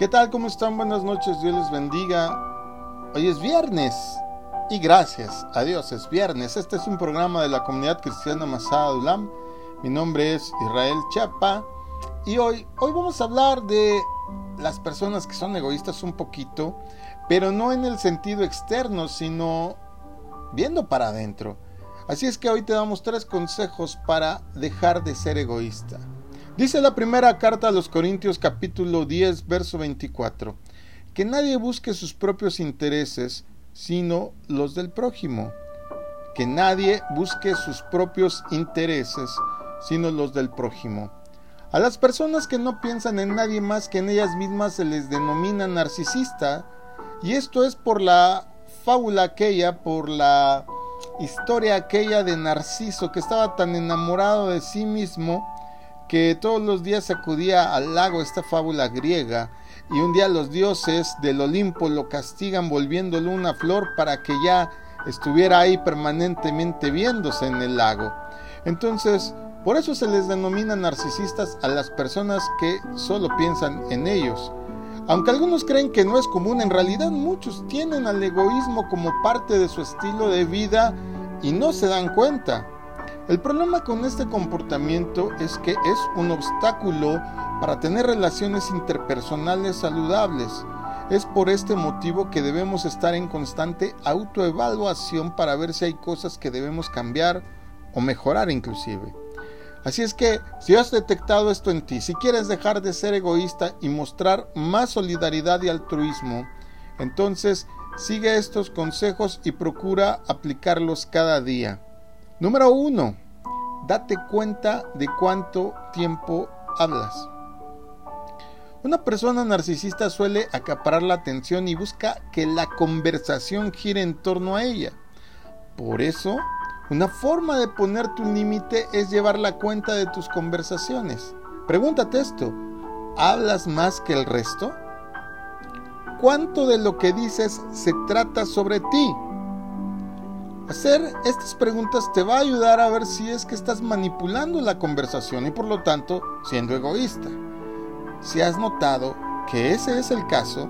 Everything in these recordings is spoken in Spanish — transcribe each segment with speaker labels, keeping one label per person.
Speaker 1: ¿Qué tal? ¿Cómo están? Buenas noches, Dios les bendiga. Hoy es viernes y gracias a Dios es viernes. Este es un programa de la comunidad cristiana Masada Ulam. Mi nombre es Israel Chapa y hoy, hoy vamos a hablar de las personas que son egoístas un poquito, pero no en el sentido externo, sino viendo para adentro. Así es que hoy te damos tres consejos para dejar de ser egoísta. Dice la primera carta a los Corintios capítulo 10, verso 24, que nadie busque sus propios intereses, sino los del prójimo. Que nadie busque sus propios intereses, sino los del prójimo. A las personas que no piensan en nadie más que en ellas mismas se les denomina narcisista, y esto es por la fábula aquella, por la historia aquella de Narciso, que estaba tan enamorado de sí mismo, que todos los días acudía al lago, esta fábula griega, y un día los dioses del Olimpo lo castigan volviéndole una flor para que ya estuviera ahí permanentemente viéndose en el lago. Entonces, por eso se les denomina narcisistas a las personas que solo piensan en ellos. Aunque algunos creen que no es común, en realidad muchos tienen al egoísmo como parte de su estilo de vida y no se dan cuenta. El problema con este comportamiento es que es un obstáculo para tener relaciones interpersonales saludables. Es por este motivo que debemos estar en constante autoevaluación para ver si hay cosas que debemos cambiar o mejorar inclusive. Así es que si has detectado esto en ti, si quieres dejar de ser egoísta y mostrar más solidaridad y altruismo, entonces sigue estos consejos y procura aplicarlos cada día. Número uno, date cuenta de cuánto tiempo hablas. Una persona narcisista suele acaparar la atención y busca que la conversación gire en torno a ella. Por eso, una forma de ponerte un límite es llevar la cuenta de tus conversaciones. Pregúntate esto, ¿hablas más que el resto? ¿Cuánto de lo que dices se trata sobre ti? Hacer estas preguntas te va a ayudar a ver si es que estás manipulando la conversación y por lo tanto siendo egoísta. Si has notado que ese es el caso,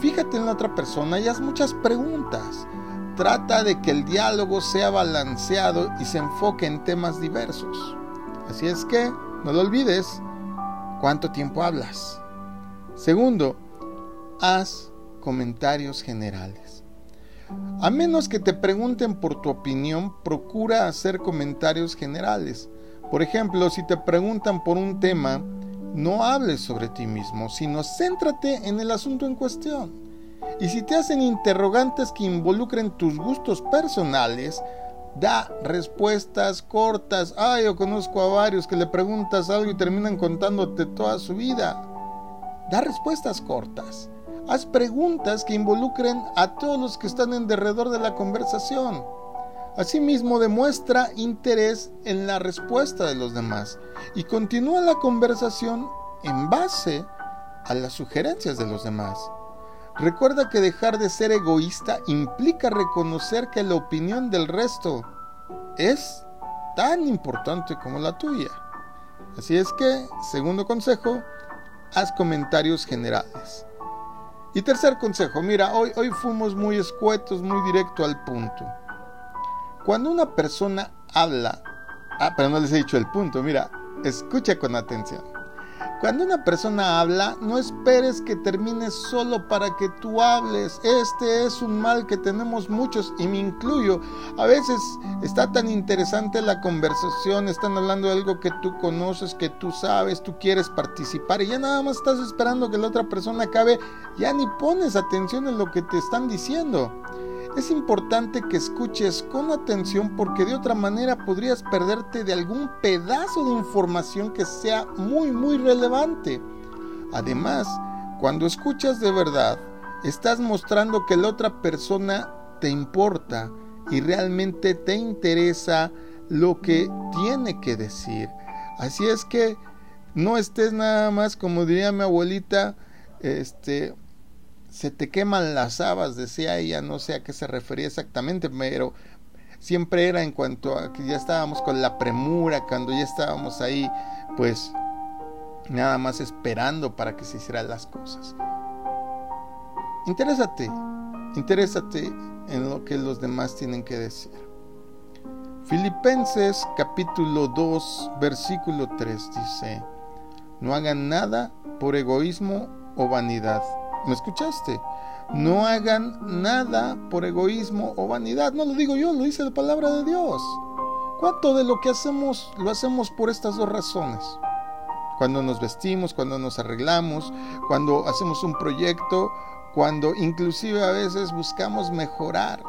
Speaker 1: fíjate en la otra persona y haz muchas preguntas. Trata de que el diálogo sea balanceado y se enfoque en temas diversos. Así es que, no lo olvides, ¿cuánto tiempo hablas? Segundo, haz comentarios generales. A menos que te pregunten por tu opinión, procura hacer comentarios generales. Por ejemplo, si te preguntan por un tema, no hables sobre ti mismo, sino céntrate en el asunto en cuestión. Y si te hacen interrogantes que involucren tus gustos personales, da respuestas cortas. Ay, yo conozco a varios que le preguntas algo y terminan contándote toda su vida. Da respuestas cortas. Haz preguntas que involucren a todos los que están en derredor de la conversación. Asimismo, demuestra interés en la respuesta de los demás y continúa la conversación en base a las sugerencias de los demás. Recuerda que dejar de ser egoísta implica reconocer que la opinión del resto es tan importante como la tuya. Así es que, segundo consejo, haz comentarios generales. Y tercer consejo, mira, hoy, hoy fuimos muy escuetos, muy directo al punto. Cuando una persona habla, ah, pero no les he dicho el punto, mira, escucha con atención. Cuando una persona habla, no esperes que termine solo para que tú hables. Este es un mal que tenemos muchos y me incluyo. A veces está tan interesante la conversación, están hablando de algo que tú conoces, que tú sabes, tú quieres participar y ya nada más estás esperando que la otra persona acabe, ya ni pones atención en lo que te están diciendo. Es importante que escuches con atención porque de otra manera podrías perderte de algún pedazo de información que sea muy muy relevante. Además, cuando escuchas de verdad, estás mostrando que la otra persona te importa y realmente te interesa lo que tiene que decir. Así es que no estés nada más, como diría mi abuelita, este, se te queman las habas, decía ella, no sé a qué se refería exactamente, pero siempre era en cuanto a que ya estábamos con la premura, cuando ya estábamos ahí, pues nada más esperando para que se hicieran las cosas. Interésate, interésate en lo que los demás tienen que decir. Filipenses capítulo 2 versículo 3 dice, no hagan nada por egoísmo o vanidad. ¿Me escuchaste? No hagan nada por egoísmo o vanidad. No lo digo yo, lo dice la palabra de Dios. ¿Cuánto de lo que hacemos lo hacemos por estas dos razones? Cuando nos vestimos, cuando nos arreglamos, cuando hacemos un proyecto, cuando inclusive a veces buscamos mejorar.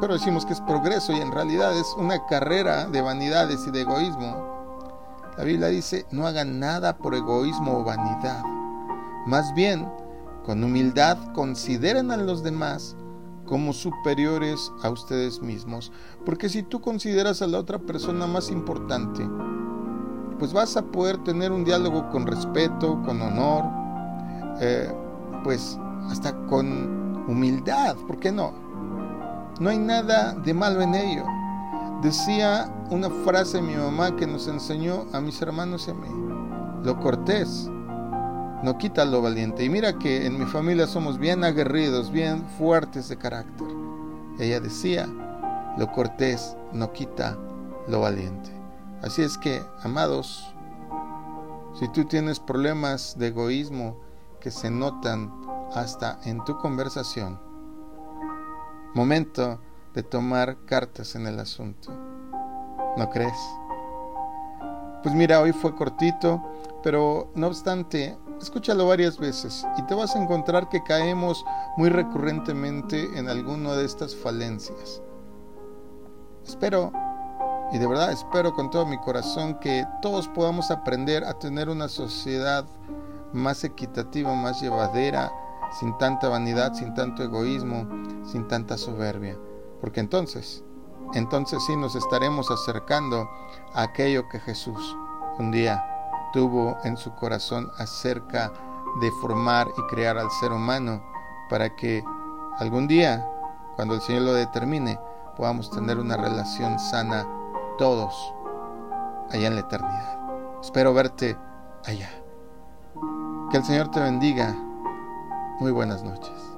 Speaker 1: Pero decimos que es progreso y en realidad es una carrera de vanidades y de egoísmo. La Biblia dice, no hagan nada por egoísmo o vanidad. Más bien, con humildad consideren a los demás como superiores a ustedes mismos. Porque si tú consideras a la otra persona más importante, pues vas a poder tener un diálogo con respeto, con honor, eh, pues hasta con humildad, ¿por qué no? No hay nada de malo en ello. Decía una frase mi mamá que nos enseñó a mis hermanos y a mí. Lo cortés no quita lo valiente. Y mira que en mi familia somos bien aguerridos, bien fuertes de carácter. Ella decía, lo cortés no quita lo valiente. Así es que, amados, si tú tienes problemas de egoísmo que se notan hasta en tu conversación, momento de tomar cartas en el asunto. ¿No crees? Pues mira, hoy fue cortito, pero no obstante, escúchalo varias veces y te vas a encontrar que caemos muy recurrentemente en alguna de estas falencias. Espero, y de verdad espero con todo mi corazón, que todos podamos aprender a tener una sociedad más equitativa, más llevadera, sin tanta vanidad, sin tanto egoísmo, sin tanta soberbia porque entonces, entonces sí nos estaremos acercando a aquello que Jesús un día tuvo en su corazón acerca de formar y crear al ser humano para que algún día, cuando el Señor lo determine, podamos tener una relación sana todos allá en la eternidad. Espero verte allá. Que el Señor te bendiga. Muy buenas noches.